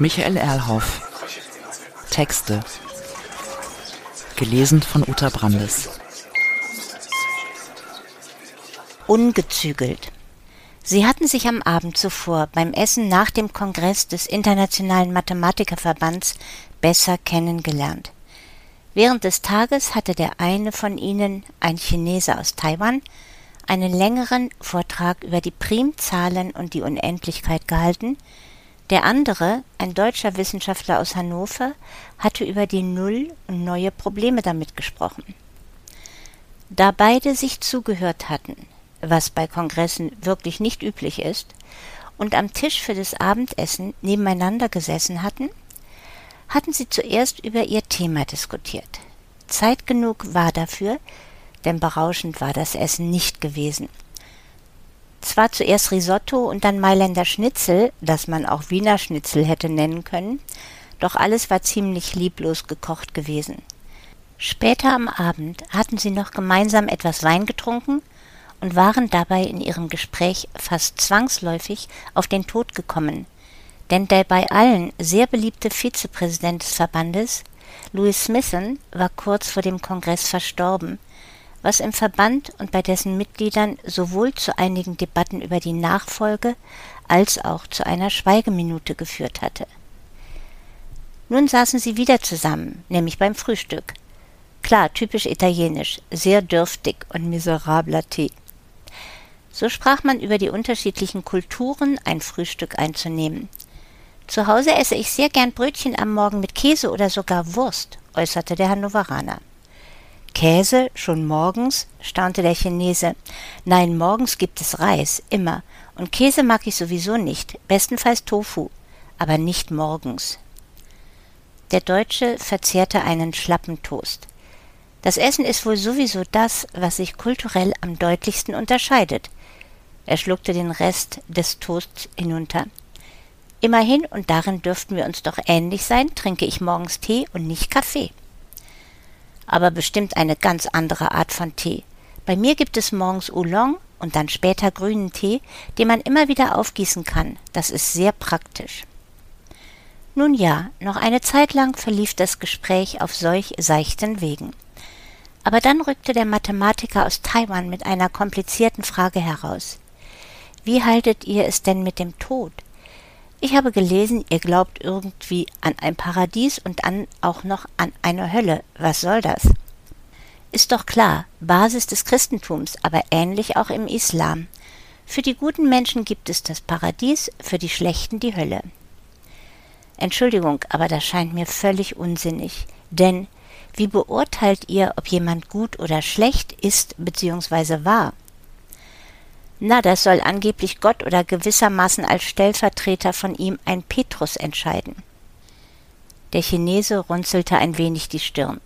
Michael Erlhoff. Texte. Gelesen von Uta Brandes. Ungezügelt. Sie hatten sich am Abend zuvor beim Essen nach dem Kongress des Internationalen Mathematikerverbands besser kennengelernt. Während des Tages hatte der eine von ihnen, ein Chinese aus Taiwan, einen längeren Vortrag über die Primzahlen und die Unendlichkeit gehalten, der andere, ein deutscher Wissenschaftler aus Hannover, hatte über die Null und neue Probleme damit gesprochen. Da beide sich zugehört hatten, was bei Kongressen wirklich nicht üblich ist, und am Tisch für das Abendessen nebeneinander gesessen hatten, hatten sie zuerst über ihr Thema diskutiert. Zeit genug war dafür, denn berauschend war das Essen nicht gewesen. Zwar zuerst Risotto und dann Mailänder Schnitzel, das man auch Wiener Schnitzel hätte nennen können, doch alles war ziemlich lieblos gekocht gewesen. Später am Abend hatten sie noch gemeinsam etwas Wein getrunken und waren dabei in ihrem Gespräch fast zwangsläufig auf den Tod gekommen, denn der bei allen sehr beliebte Vizepräsident des Verbandes, Louis Smithson, war kurz vor dem Kongress verstorben, was im Verband und bei dessen Mitgliedern sowohl zu einigen Debatten über die Nachfolge als auch zu einer Schweigeminute geführt hatte. Nun saßen sie wieder zusammen, nämlich beim Frühstück. Klar, typisch italienisch, sehr dürftig und miserabler Tee. So sprach man über die unterschiedlichen Kulturen, ein Frühstück einzunehmen. Zu Hause esse ich sehr gern Brötchen am Morgen mit Käse oder sogar Wurst, äußerte der Hannoveraner. Käse schon morgens? staunte der Chinese. Nein, morgens gibt es Reis, immer. Und Käse mag ich sowieso nicht, bestenfalls Tofu, aber nicht morgens. Der Deutsche verzehrte einen schlappen Toast. Das Essen ist wohl sowieso das, was sich kulturell am deutlichsten unterscheidet. Er schluckte den Rest des Toasts hinunter. Immerhin, und darin dürften wir uns doch ähnlich sein, trinke ich morgens Tee und nicht Kaffee aber bestimmt eine ganz andere Art von Tee. Bei mir gibt es morgens Oolong und dann später grünen Tee, den man immer wieder aufgießen kann. Das ist sehr praktisch. Nun ja, noch eine Zeit lang verlief das Gespräch auf solch seichten Wegen. Aber dann rückte der Mathematiker aus Taiwan mit einer komplizierten Frage heraus. Wie haltet ihr es denn mit dem Tod? Ich habe gelesen, ihr glaubt irgendwie an ein Paradies und dann auch noch an eine Hölle. Was soll das? Ist doch klar, Basis des Christentums, aber ähnlich auch im Islam. Für die guten Menschen gibt es das Paradies, für die schlechten die Hölle. Entschuldigung, aber das scheint mir völlig unsinnig. Denn wie beurteilt ihr, ob jemand gut oder schlecht ist bzw. war? Na, das soll angeblich Gott oder gewissermaßen als Stellvertreter von ihm ein Petrus entscheiden. Der Chinese runzelte ein wenig die Stirn.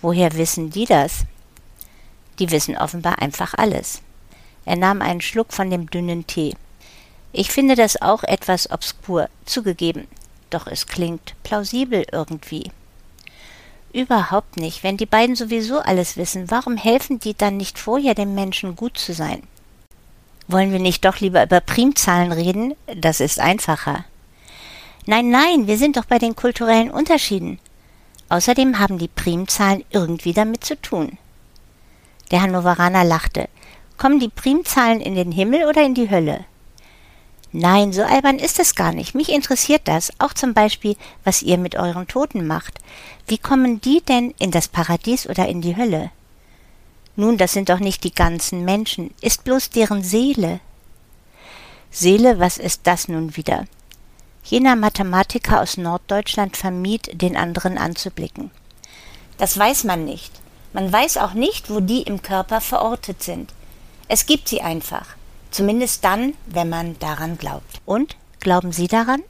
Woher wissen die das? Die wissen offenbar einfach alles. Er nahm einen Schluck von dem dünnen Tee. Ich finde das auch etwas obskur, zugegeben, doch es klingt plausibel irgendwie. Überhaupt nicht. Wenn die beiden sowieso alles wissen, warum helfen die dann nicht vorher dem Menschen gut zu sein? Wollen wir nicht doch lieber über Primzahlen reden? Das ist einfacher. Nein, nein, wir sind doch bei den kulturellen Unterschieden. Außerdem haben die Primzahlen irgendwie damit zu tun. Der Hannoveraner lachte. Kommen die Primzahlen in den Himmel oder in die Hölle? Nein, so albern ist es gar nicht. Mich interessiert das, auch zum Beispiel, was ihr mit euren Toten macht. Wie kommen die denn in das Paradies oder in die Hölle? Nun, das sind doch nicht die ganzen Menschen, ist bloß deren Seele. Seele, was ist das nun wieder? Jener Mathematiker aus Norddeutschland vermied, den anderen anzublicken. Das weiß man nicht. Man weiß auch nicht, wo die im Körper verortet sind. Es gibt sie einfach. Zumindest dann, wenn man daran glaubt. Und? Glauben Sie daran?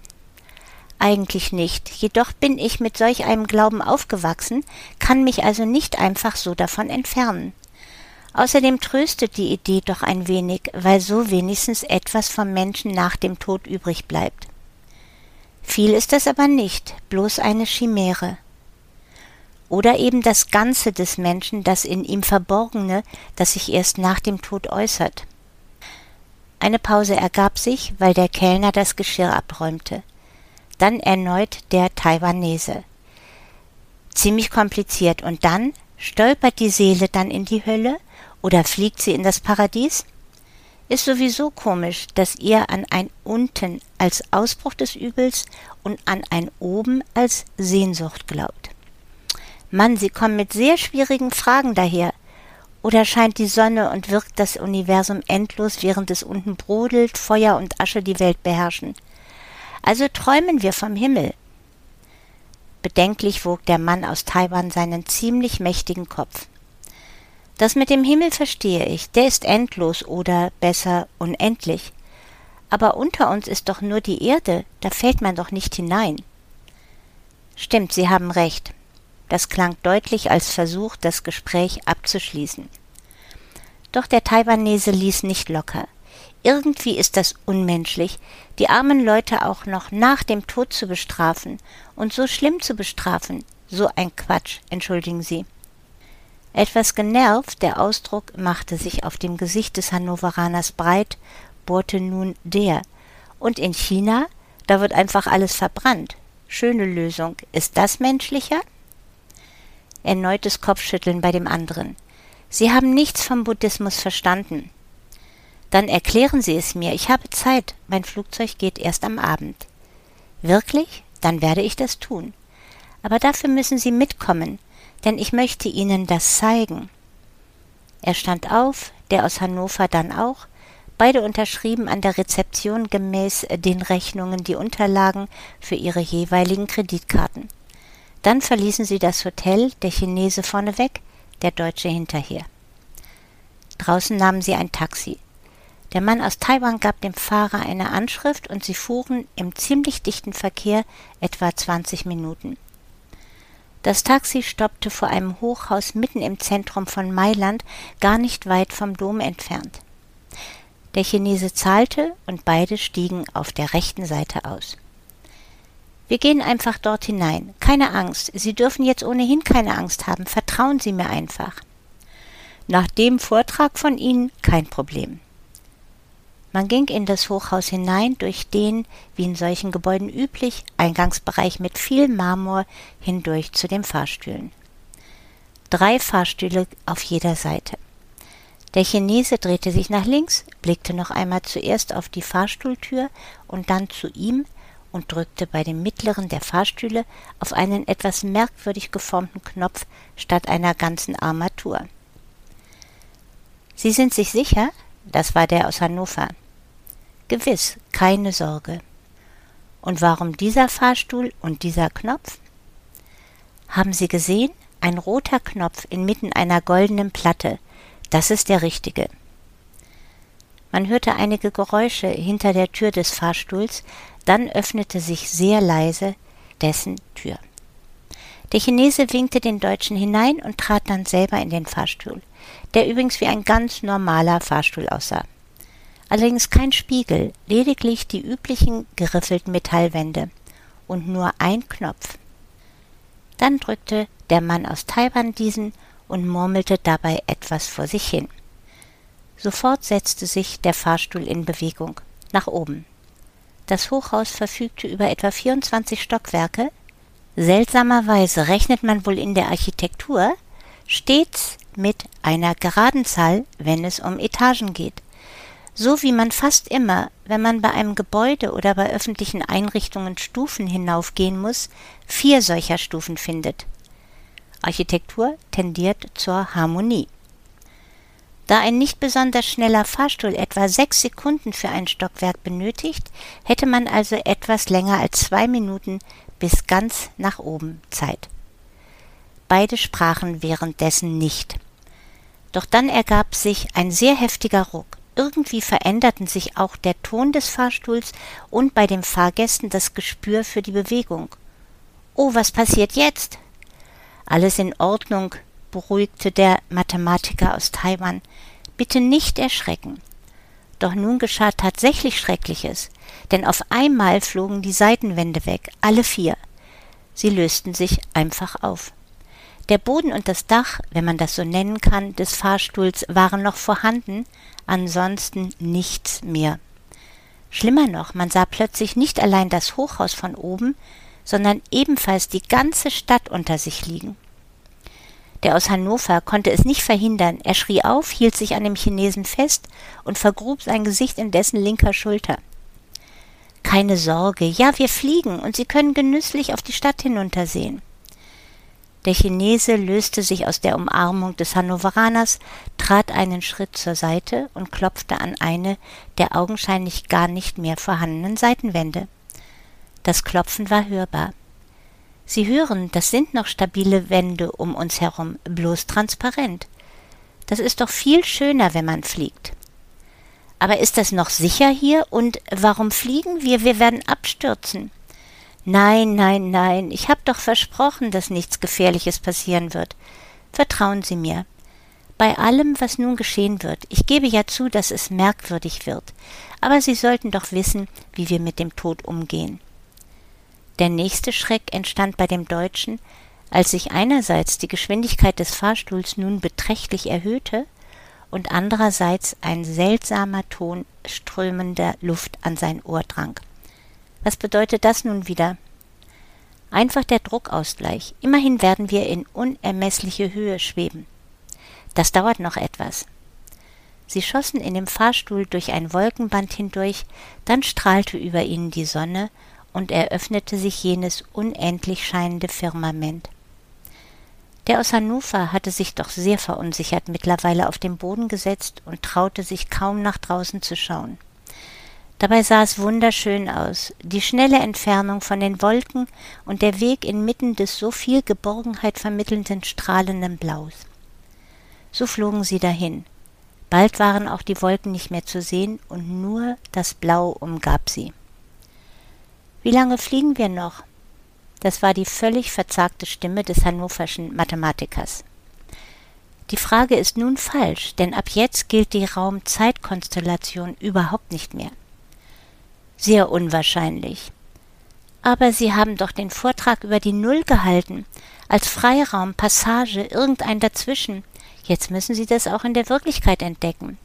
Eigentlich nicht. Jedoch bin ich mit solch einem Glauben aufgewachsen, kann mich also nicht einfach so davon entfernen. Außerdem tröstet die Idee doch ein wenig, weil so wenigstens etwas vom Menschen nach dem Tod übrig bleibt. Viel ist es aber nicht, bloß eine Chimäre. Oder eben das Ganze des Menschen, das in ihm Verborgene, das sich erst nach dem Tod äußert. Eine Pause ergab sich, weil der Kellner das Geschirr abräumte. Dann erneut der Taiwanese. Ziemlich kompliziert. Und dann stolpert die Seele dann in die Hölle oder fliegt sie in das Paradies? Ist sowieso komisch, dass ihr an ein Unten als Ausbruch des Übels und an ein Oben als Sehnsucht glaubt. Mann, Sie kommen mit sehr schwierigen Fragen daher. Oder scheint die Sonne und wirkt das Universum endlos, während es unten brodelt, Feuer und Asche die Welt beherrschen? Also träumen wir vom Himmel. Bedenklich wog der Mann aus Taiwan seinen ziemlich mächtigen Kopf. Das mit dem Himmel verstehe ich, der ist endlos oder besser unendlich. Aber unter uns ist doch nur die Erde, da fällt man doch nicht hinein. Stimmt, Sie haben recht. Das klang deutlich als Versuch, das Gespräch abzuschließen. Doch der Taiwanese ließ nicht locker. Irgendwie ist das unmenschlich, die armen Leute auch noch nach dem Tod zu bestrafen und so schlimm zu bestrafen. So ein Quatsch, entschuldigen Sie. Etwas genervt, der Ausdruck machte sich auf dem Gesicht des Hannoveraners breit, bohrte nun der. Und in China, da wird einfach alles verbrannt. Schöne Lösung. Ist das menschlicher? Erneutes Kopfschütteln bei dem anderen. Sie haben nichts vom Buddhismus verstanden. Dann erklären Sie es mir. Ich habe Zeit. Mein Flugzeug geht erst am Abend. Wirklich? Dann werde ich das tun. Aber dafür müssen Sie mitkommen denn ich möchte Ihnen das zeigen. Er stand auf, der aus Hannover dann auch, beide unterschrieben an der Rezeption gemäß den Rechnungen die Unterlagen für ihre jeweiligen Kreditkarten. Dann verließen sie das Hotel, der Chinese vorneweg, der Deutsche hinterher. Draußen nahmen sie ein Taxi. Der Mann aus Taiwan gab dem Fahrer eine Anschrift und sie fuhren im ziemlich dichten Verkehr etwa 20 Minuten. Das Taxi stoppte vor einem Hochhaus mitten im Zentrum von Mailand, gar nicht weit vom Dom entfernt. Der Chinese zahlte und beide stiegen auf der rechten Seite aus. Wir gehen einfach dort hinein. Keine Angst. Sie dürfen jetzt ohnehin keine Angst haben. Vertrauen Sie mir einfach. Nach dem Vortrag von Ihnen kein Problem. Man ging in das Hochhaus hinein, durch den, wie in solchen Gebäuden üblich, Eingangsbereich mit viel Marmor hindurch zu den Fahrstühlen. Drei Fahrstühle auf jeder Seite. Der Chinese drehte sich nach links, blickte noch einmal zuerst auf die Fahrstuhltür und dann zu ihm und drückte bei dem mittleren der Fahrstühle auf einen etwas merkwürdig geformten Knopf statt einer ganzen Armatur. Sie sind sich sicher? Das war der aus Hannover. Gewiss, keine Sorge. Und warum dieser Fahrstuhl und dieser Knopf? Haben Sie gesehen? Ein roter Knopf inmitten einer goldenen Platte. Das ist der richtige. Man hörte einige Geräusche hinter der Tür des Fahrstuhls, dann öffnete sich sehr leise dessen Tür. Der Chinese winkte den Deutschen hinein und trat dann selber in den Fahrstuhl, der übrigens wie ein ganz normaler Fahrstuhl aussah allerdings kein Spiegel, lediglich die üblichen geriffelten Metallwände und nur ein Knopf. Dann drückte der Mann aus Taiwan diesen und murmelte dabei etwas vor sich hin. Sofort setzte sich der Fahrstuhl in Bewegung, nach oben. Das Hochhaus verfügte über etwa 24 Stockwerke. Seltsamerweise rechnet man wohl in der Architektur stets mit einer geraden Zahl, wenn es um Etagen geht so wie man fast immer, wenn man bei einem Gebäude oder bei öffentlichen Einrichtungen Stufen hinaufgehen muss, vier solcher Stufen findet. Architektur tendiert zur Harmonie. Da ein nicht besonders schneller Fahrstuhl etwa sechs Sekunden für ein Stockwerk benötigt, hätte man also etwas länger als zwei Minuten bis ganz nach oben Zeit. Beide sprachen währenddessen nicht. Doch dann ergab sich ein sehr heftiger Ruck irgendwie veränderten sich auch der Ton des Fahrstuhls und bei den Fahrgästen das Gespür für die Bewegung. Oh, was passiert jetzt? Alles in Ordnung, beruhigte der Mathematiker aus Taiwan. Bitte nicht erschrecken. Doch nun geschah tatsächlich Schreckliches, denn auf einmal flogen die Seitenwände weg, alle vier. Sie lösten sich einfach auf. Der Boden und das Dach, wenn man das so nennen kann, des Fahrstuhls waren noch vorhanden, ansonsten nichts mehr. Schlimmer noch, man sah plötzlich nicht allein das Hochhaus von oben, sondern ebenfalls die ganze Stadt unter sich liegen. Der aus Hannover konnte es nicht verhindern. Er schrie auf, hielt sich an dem Chinesen fest und vergrub sein Gesicht in dessen linker Schulter. Keine Sorge, ja, wir fliegen und Sie können genüsslich auf die Stadt hinuntersehen. Der Chinese löste sich aus der Umarmung des Hannoveraners, trat einen Schritt zur Seite und klopfte an eine der augenscheinlich gar nicht mehr vorhandenen Seitenwände. Das Klopfen war hörbar. Sie hören, das sind noch stabile Wände um uns herum, bloß transparent. Das ist doch viel schöner, wenn man fliegt. Aber ist das noch sicher hier? Und warum fliegen wir? Wir werden abstürzen. Nein, nein, nein, ich habe doch versprochen, dass nichts Gefährliches passieren wird. Vertrauen Sie mir. Bei allem, was nun geschehen wird, ich gebe ja zu, dass es merkwürdig wird, aber Sie sollten doch wissen, wie wir mit dem Tod umgehen. Der nächste Schreck entstand bei dem Deutschen, als sich einerseits die Geschwindigkeit des Fahrstuhls nun beträchtlich erhöhte und andererseits ein seltsamer Ton strömender Luft an sein Ohr drang. Was bedeutet das nun wieder? Einfach der Druckausgleich. Immerhin werden wir in unermessliche Höhe schweben. Das dauert noch etwas. Sie schossen in dem Fahrstuhl durch ein Wolkenband hindurch, dann strahlte über ihnen die Sonne und eröffnete sich jenes unendlich scheinende Firmament. Der aus Hannover hatte sich doch sehr verunsichert mittlerweile auf den Boden gesetzt und traute sich kaum nach draußen zu schauen. Dabei sah es wunderschön aus, die schnelle Entfernung von den Wolken und der Weg inmitten des so viel Geborgenheit vermittelnden strahlenden Blaus. So flogen sie dahin. Bald waren auch die Wolken nicht mehr zu sehen und nur das Blau umgab sie. Wie lange fliegen wir noch? Das war die völlig verzagte Stimme des hannoverschen Mathematikers. Die Frage ist nun falsch, denn ab jetzt gilt die Raum-Zeit-Konstellation überhaupt nicht mehr. Sehr unwahrscheinlich. Aber Sie haben doch den Vortrag über die Null gehalten, als Freiraum, Passage, irgendein dazwischen. Jetzt müssen Sie das auch in der Wirklichkeit entdecken.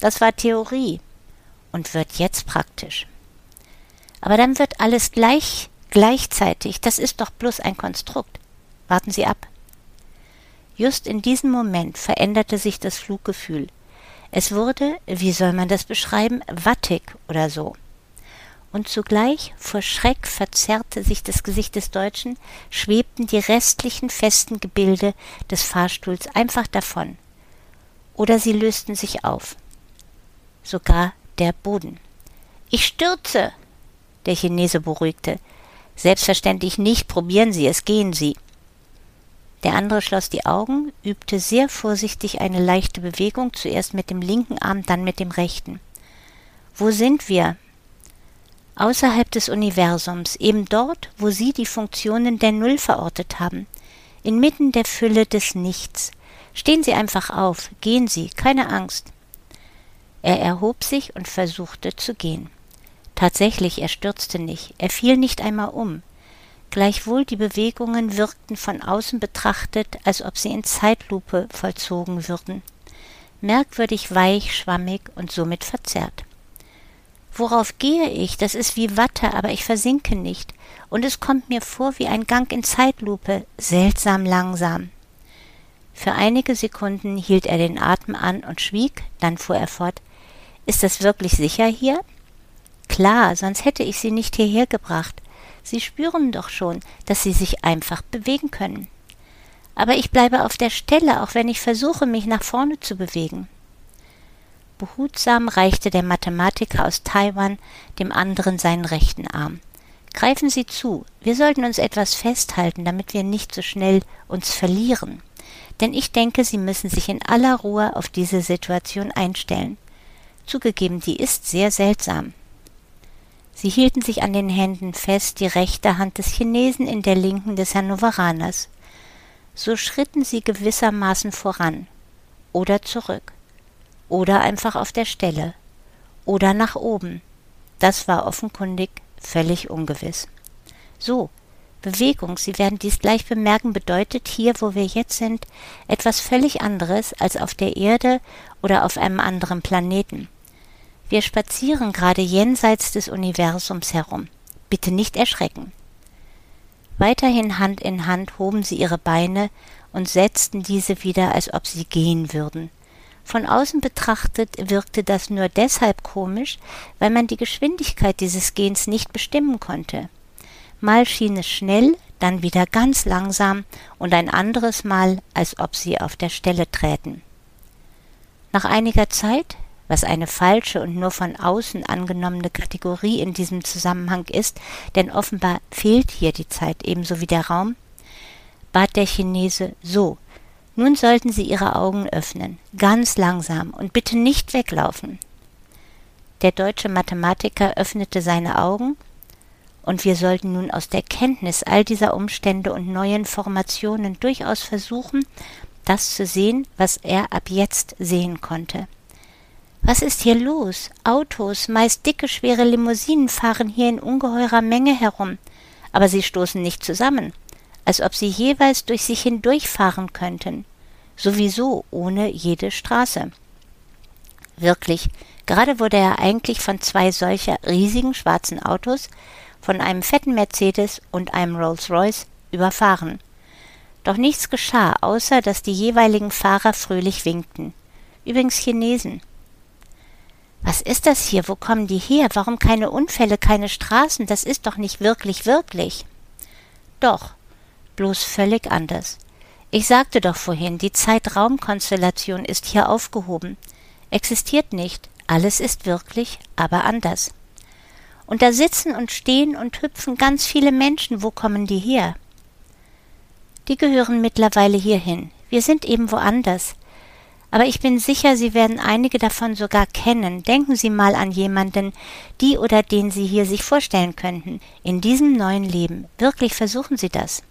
Das war Theorie und wird jetzt praktisch. Aber dann wird alles gleich, gleichzeitig. Das ist doch bloß ein Konstrukt. Warten Sie ab. Just in diesem Moment veränderte sich das Fluggefühl. Es wurde, wie soll man das beschreiben, wattig oder so. Und zugleich, vor Schreck verzerrte sich das Gesicht des Deutschen, schwebten die restlichen festen Gebilde des Fahrstuhls einfach davon. Oder sie lösten sich auf. Sogar der Boden. Ich stürze, der Chinese beruhigte. Selbstverständlich nicht, probieren Sie es, gehen Sie. Der andere schloss die Augen, übte sehr vorsichtig eine leichte Bewegung, zuerst mit dem linken Arm, dann mit dem rechten. Wo sind wir? Außerhalb des Universums, eben dort, wo Sie die Funktionen der Null verortet haben, inmitten der Fülle des Nichts. Stehen Sie einfach auf, gehen Sie, keine Angst. Er erhob sich und versuchte zu gehen. Tatsächlich, er stürzte nicht, er fiel nicht einmal um. Gleichwohl die Bewegungen wirkten von außen betrachtet, als ob sie in Zeitlupe vollzogen würden. Merkwürdig weich, schwammig und somit verzerrt. Worauf gehe ich? Das ist wie Watte, aber ich versinke nicht. Und es kommt mir vor wie ein Gang in Zeitlupe, seltsam langsam. Für einige Sekunden hielt er den Atem an und schwieg, dann fuhr er fort. Ist das wirklich sicher hier? Klar, sonst hätte ich sie nicht hierher gebracht. Sie spüren doch schon, dass sie sich einfach bewegen können. Aber ich bleibe auf der Stelle, auch wenn ich versuche, mich nach vorne zu bewegen. Behutsam reichte der Mathematiker aus Taiwan dem anderen seinen rechten Arm. Greifen Sie zu, wir sollten uns etwas festhalten, damit wir nicht so schnell uns verlieren. Denn ich denke, Sie müssen sich in aller Ruhe auf diese Situation einstellen. Zugegeben, die ist sehr seltsam. Sie hielten sich an den Händen fest, die rechte Hand des Chinesen in der linken des Hannoveraners. So schritten sie gewissermaßen voran oder zurück oder einfach auf der Stelle oder nach oben. Das war offenkundig völlig ungewiss. So, Bewegung, Sie werden dies gleich bemerken, bedeutet hier, wo wir jetzt sind, etwas völlig anderes als auf der Erde oder auf einem anderen Planeten. Wir spazieren gerade jenseits des Universums herum. Bitte nicht erschrecken. Weiterhin Hand in Hand hoben sie ihre Beine und setzten diese wieder, als ob sie gehen würden. Von außen betrachtet wirkte das nur deshalb komisch, weil man die Geschwindigkeit dieses Gehens nicht bestimmen konnte. Mal schien es schnell, dann wieder ganz langsam und ein anderes Mal, als ob sie auf der Stelle träten. Nach einiger Zeit was eine falsche und nur von außen angenommene Kategorie in diesem Zusammenhang ist, denn offenbar fehlt hier die Zeit ebenso wie der Raum, bat der Chinese so, nun sollten Sie Ihre Augen öffnen, ganz langsam und bitte nicht weglaufen. Der deutsche Mathematiker öffnete seine Augen, und wir sollten nun aus der Kenntnis all dieser Umstände und neuen Formationen durchaus versuchen, das zu sehen, was er ab jetzt sehen konnte. Was ist hier los? Autos, meist dicke, schwere Limousinen fahren hier in ungeheurer Menge herum, aber sie stoßen nicht zusammen, als ob sie jeweils durch sich hindurchfahren könnten, sowieso ohne jede Straße. Wirklich, gerade wurde er eigentlich von zwei solcher riesigen schwarzen Autos, von einem fetten Mercedes und einem Rolls-Royce überfahren. Doch nichts geschah, außer dass die jeweiligen Fahrer fröhlich winkten. Übrigens Chinesen. Was ist das hier? Wo kommen die her? Warum keine Unfälle, keine Straßen? Das ist doch nicht wirklich, wirklich. Doch, bloß völlig anders. Ich sagte doch vorhin, die Zeitraumkonstellation ist hier aufgehoben. Existiert nicht, alles ist wirklich, aber anders. Und da sitzen und stehen und hüpfen ganz viele Menschen. Wo kommen die her? Die gehören mittlerweile hierhin. Wir sind eben woanders. Aber ich bin sicher, Sie werden einige davon sogar kennen. Denken Sie mal an jemanden, die oder den Sie hier sich vorstellen könnten, in diesem neuen Leben. Wirklich versuchen Sie das.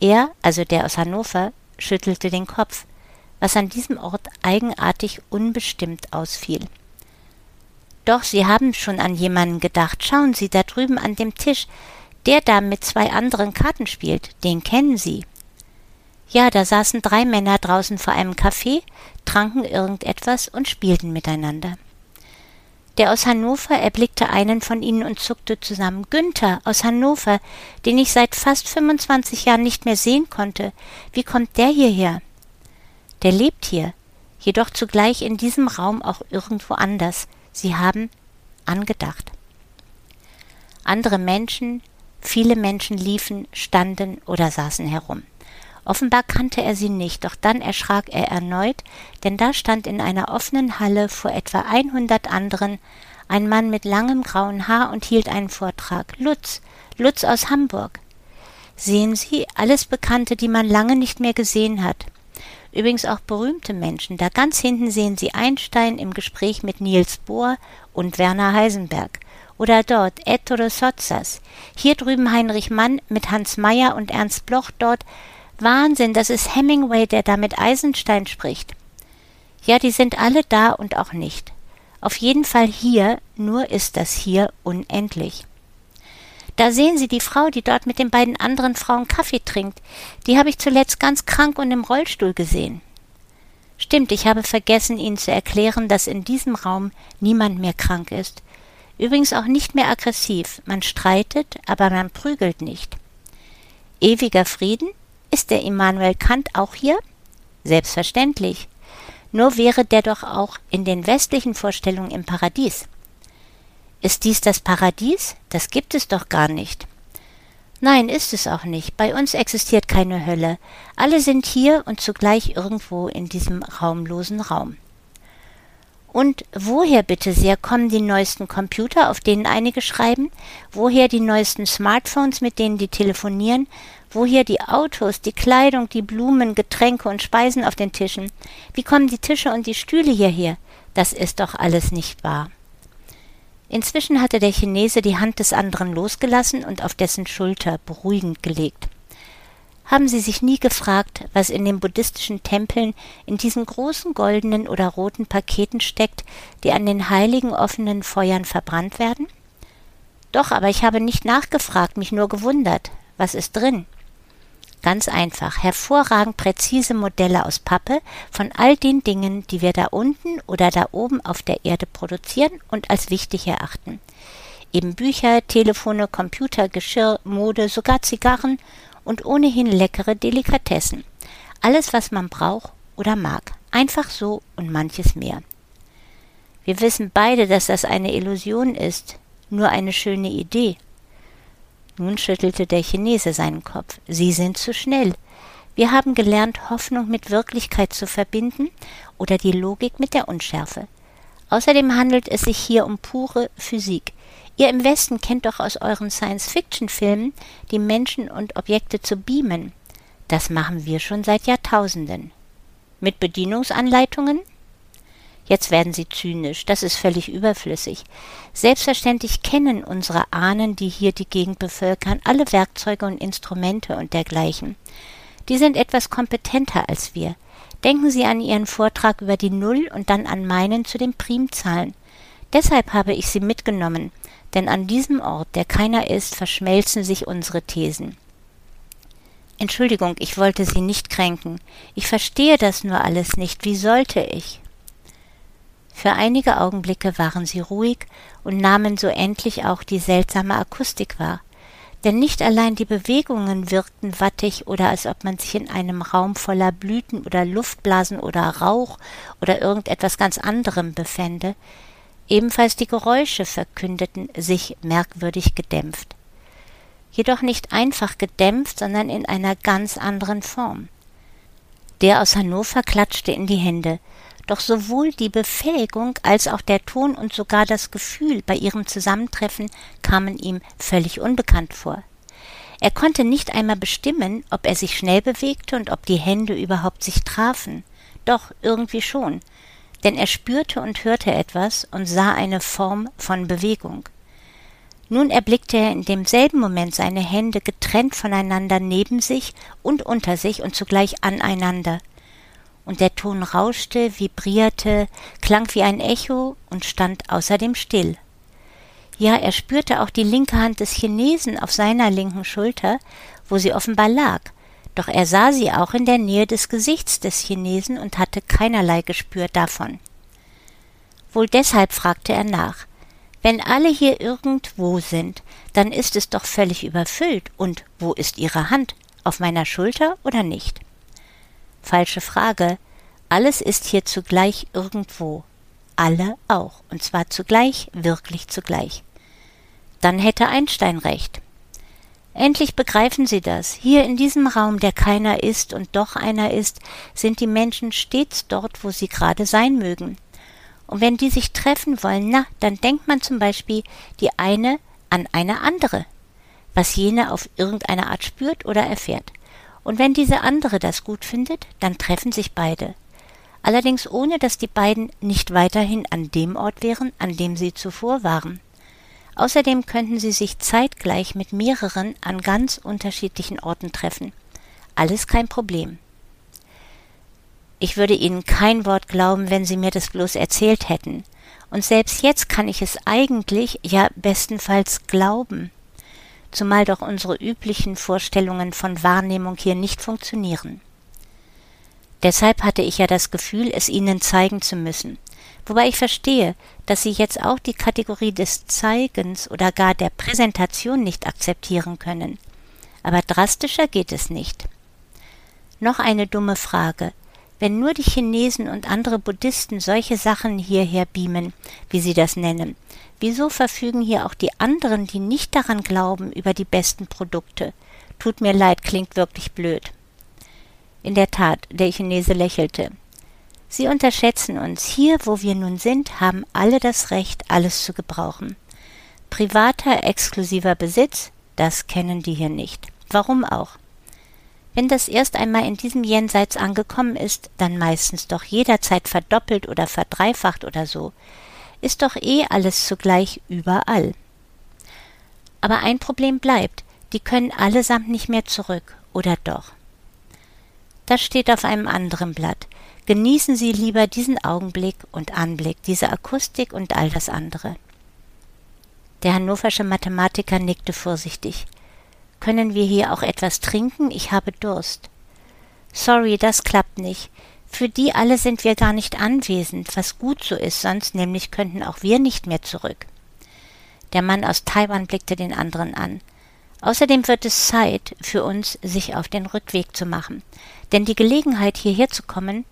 Er, also der aus Hannover, schüttelte den Kopf, was an diesem Ort eigenartig unbestimmt ausfiel. Doch Sie haben schon an jemanden gedacht. Schauen Sie da drüben an dem Tisch. Der da mit zwei anderen Karten spielt, den kennen Sie. Ja, da saßen drei Männer draußen vor einem Café, tranken irgendetwas und spielten miteinander. Der aus Hannover erblickte einen von ihnen und zuckte zusammen. Günther aus Hannover, den ich seit fast 25 Jahren nicht mehr sehen konnte. Wie kommt der hierher? Der lebt hier, jedoch zugleich in diesem Raum auch irgendwo anders. Sie haben angedacht. Andere Menschen, viele Menschen liefen, standen oder saßen herum. Offenbar kannte er sie nicht, doch dann erschrak er erneut, denn da stand in einer offenen Halle vor etwa 100 anderen ein Mann mit langem grauen Haar und hielt einen Vortrag. Lutz, Lutz aus Hamburg. Sehen Sie, alles Bekannte, die man lange nicht mehr gesehen hat. Übrigens auch berühmte Menschen. Da ganz hinten sehen Sie Einstein im Gespräch mit Niels Bohr und Werner Heisenberg. Oder dort Ettore Sozzas. Hier drüben Heinrich Mann mit Hans Meyer und Ernst Bloch dort Wahnsinn, das ist Hemingway, der da mit Eisenstein spricht. Ja, die sind alle da und auch nicht. Auf jeden Fall hier, nur ist das hier unendlich. Da sehen Sie die Frau, die dort mit den beiden anderen Frauen Kaffee trinkt. Die habe ich zuletzt ganz krank und im Rollstuhl gesehen. Stimmt, ich habe vergessen, Ihnen zu erklären, dass in diesem Raum niemand mehr krank ist. Übrigens auch nicht mehr aggressiv. Man streitet, aber man prügelt nicht. Ewiger Frieden? Ist der Immanuel Kant auch hier? Selbstverständlich. Nur wäre der doch auch in den westlichen Vorstellungen im Paradies. Ist dies das Paradies? Das gibt es doch gar nicht. Nein, ist es auch nicht. Bei uns existiert keine Hölle. Alle sind hier und zugleich irgendwo in diesem raumlosen Raum. Und woher bitte sehr kommen die neuesten Computer, auf denen einige schreiben? Woher die neuesten Smartphones, mit denen die telefonieren? Woher die Autos, die Kleidung, die Blumen, Getränke und Speisen auf den Tischen? Wie kommen die Tische und die Stühle hierher? Das ist doch alles nicht wahr. Inzwischen hatte der Chinese die Hand des anderen losgelassen und auf dessen Schulter beruhigend gelegt. Haben Sie sich nie gefragt, was in den buddhistischen Tempeln in diesen großen goldenen oder roten Paketen steckt, die an den heiligen offenen Feuern verbrannt werden? Doch, aber ich habe nicht nachgefragt, mich nur gewundert. Was ist drin? Ganz einfach, hervorragend präzise Modelle aus Pappe von all den Dingen, die wir da unten oder da oben auf der Erde produzieren und als wichtig erachten. Eben Bücher, Telefone, Computer, Geschirr, Mode, sogar Zigarren und ohnehin leckere Delikatessen. Alles, was man braucht oder mag. Einfach so und manches mehr. Wir wissen beide, dass das eine Illusion ist, nur eine schöne Idee. Nun schüttelte der Chinese seinen Kopf. Sie sind zu schnell. Wir haben gelernt, Hoffnung mit Wirklichkeit zu verbinden oder die Logik mit der Unschärfe. Außerdem handelt es sich hier um pure Physik. Ihr im Westen kennt doch aus euren Science-Fiction-Filmen die Menschen und Objekte zu beamen. Das machen wir schon seit Jahrtausenden. Mit Bedienungsanleitungen? Jetzt werden sie zynisch, das ist völlig überflüssig. Selbstverständlich kennen unsere Ahnen, die hier die Gegend bevölkern, alle Werkzeuge und Instrumente und dergleichen. Die sind etwas kompetenter als wir. Denken Sie an Ihren Vortrag über die Null und dann an meinen zu den Primzahlen. Deshalb habe ich sie mitgenommen, denn an diesem Ort, der keiner ist, verschmelzen sich unsere Thesen. Entschuldigung, ich wollte Sie nicht kränken. Ich verstehe das nur alles nicht. Wie sollte ich? Für einige Augenblicke waren sie ruhig und nahmen so endlich auch die seltsame Akustik wahr. Denn nicht allein die Bewegungen wirkten wattig oder als ob man sich in einem Raum voller Blüten oder Luftblasen oder Rauch oder irgendetwas ganz anderem befände, ebenfalls die Geräusche verkündeten sich merkwürdig gedämpft. Jedoch nicht einfach gedämpft, sondern in einer ganz anderen Form. Der aus Hannover klatschte in die Hände, doch sowohl die Befähigung als auch der Ton und sogar das Gefühl bei ihrem Zusammentreffen kamen ihm völlig unbekannt vor. Er konnte nicht einmal bestimmen, ob er sich schnell bewegte und ob die Hände überhaupt sich trafen. Doch irgendwie schon, denn er spürte und hörte etwas und sah eine Form von Bewegung. Nun erblickte er in demselben Moment seine Hände getrennt voneinander neben sich und unter sich und zugleich aneinander und der Ton rauschte, vibrierte, klang wie ein Echo und stand außerdem still. Ja, er spürte auch die linke Hand des Chinesen auf seiner linken Schulter, wo sie offenbar lag, doch er sah sie auch in der Nähe des Gesichts des Chinesen und hatte keinerlei Gespür davon. Wohl deshalb fragte er nach. Wenn alle hier irgendwo sind, dann ist es doch völlig überfüllt, und wo ist Ihre Hand? Auf meiner Schulter oder nicht? Falsche Frage. Alles ist hier zugleich irgendwo. Alle auch. Und zwar zugleich, wirklich zugleich. Dann hätte Einstein recht. Endlich begreifen Sie das. Hier in diesem Raum, der keiner ist und doch einer ist, sind die Menschen stets dort, wo sie gerade sein mögen. Und wenn die sich treffen wollen, na, dann denkt man zum Beispiel die eine an eine andere, was jene auf irgendeine Art spürt oder erfährt. Und wenn diese andere das gut findet, dann treffen sich beide. Allerdings ohne, dass die beiden nicht weiterhin an dem Ort wären, an dem sie zuvor waren. Außerdem könnten sie sich zeitgleich mit mehreren an ganz unterschiedlichen Orten treffen. Alles kein Problem. Ich würde Ihnen kein Wort glauben, wenn Sie mir das bloß erzählt hätten. Und selbst jetzt kann ich es eigentlich, ja bestenfalls glauben zumal doch unsere üblichen Vorstellungen von Wahrnehmung hier nicht funktionieren. Deshalb hatte ich ja das Gefühl, es Ihnen zeigen zu müssen, wobei ich verstehe, dass Sie jetzt auch die Kategorie des Zeigens oder gar der Präsentation nicht akzeptieren können. Aber drastischer geht es nicht. Noch eine dumme Frage. Wenn nur die Chinesen und andere Buddhisten solche Sachen hierher beamen, wie sie das nennen, wieso verfügen hier auch die anderen, die nicht daran glauben, über die besten Produkte? Tut mir leid, klingt wirklich blöd. In der Tat, der Chinese lächelte. Sie unterschätzen uns. Hier, wo wir nun sind, haben alle das Recht, alles zu gebrauchen. Privater, exklusiver Besitz, das kennen die hier nicht. Warum auch? Wenn das erst einmal in diesem Jenseits angekommen ist, dann meistens doch jederzeit verdoppelt oder verdreifacht oder so, ist doch eh alles zugleich überall. Aber ein Problem bleibt, die können allesamt nicht mehr zurück, oder doch? Das steht auf einem anderen Blatt. Genießen Sie lieber diesen Augenblick und Anblick, diese Akustik und all das andere. Der hannoversche Mathematiker nickte vorsichtig. Können wir hier auch etwas trinken? Ich habe Durst. Sorry, das klappt nicht. Für die alle sind wir gar nicht anwesend, was gut so ist, sonst nämlich könnten auch wir nicht mehr zurück. Der Mann aus Taiwan blickte den anderen an. Außerdem wird es Zeit für uns, sich auf den Rückweg zu machen. Denn die Gelegenheit, hierher zu kommen,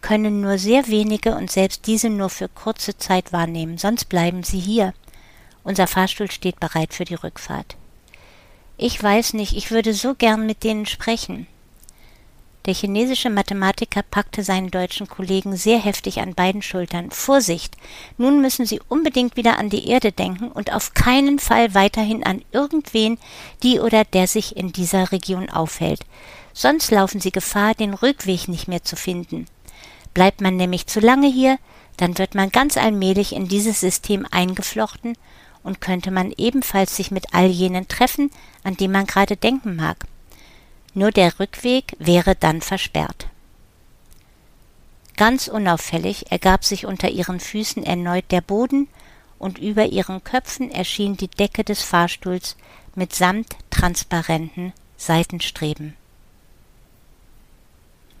können nur sehr wenige und selbst diese nur für kurze Zeit wahrnehmen, sonst bleiben sie hier. Unser Fahrstuhl steht bereit für die Rückfahrt. Ich weiß nicht, ich würde so gern mit denen sprechen. Der chinesische Mathematiker packte seinen deutschen Kollegen sehr heftig an beiden Schultern. Vorsicht! Nun müssen Sie unbedingt wieder an die Erde denken und auf keinen Fall weiterhin an irgendwen, die oder der sich in dieser Region aufhält. Sonst laufen Sie Gefahr, den Rückweg nicht mehr zu finden. Bleibt man nämlich zu lange hier, dann wird man ganz allmählich in dieses System eingeflochten und könnte man ebenfalls sich mit all jenen treffen, an die man gerade denken mag. Nur der Rückweg wäre dann versperrt. Ganz unauffällig ergab sich unter ihren Füßen erneut der Boden, und über ihren Köpfen erschien die Decke des Fahrstuhls mit samt transparenten Seitenstreben.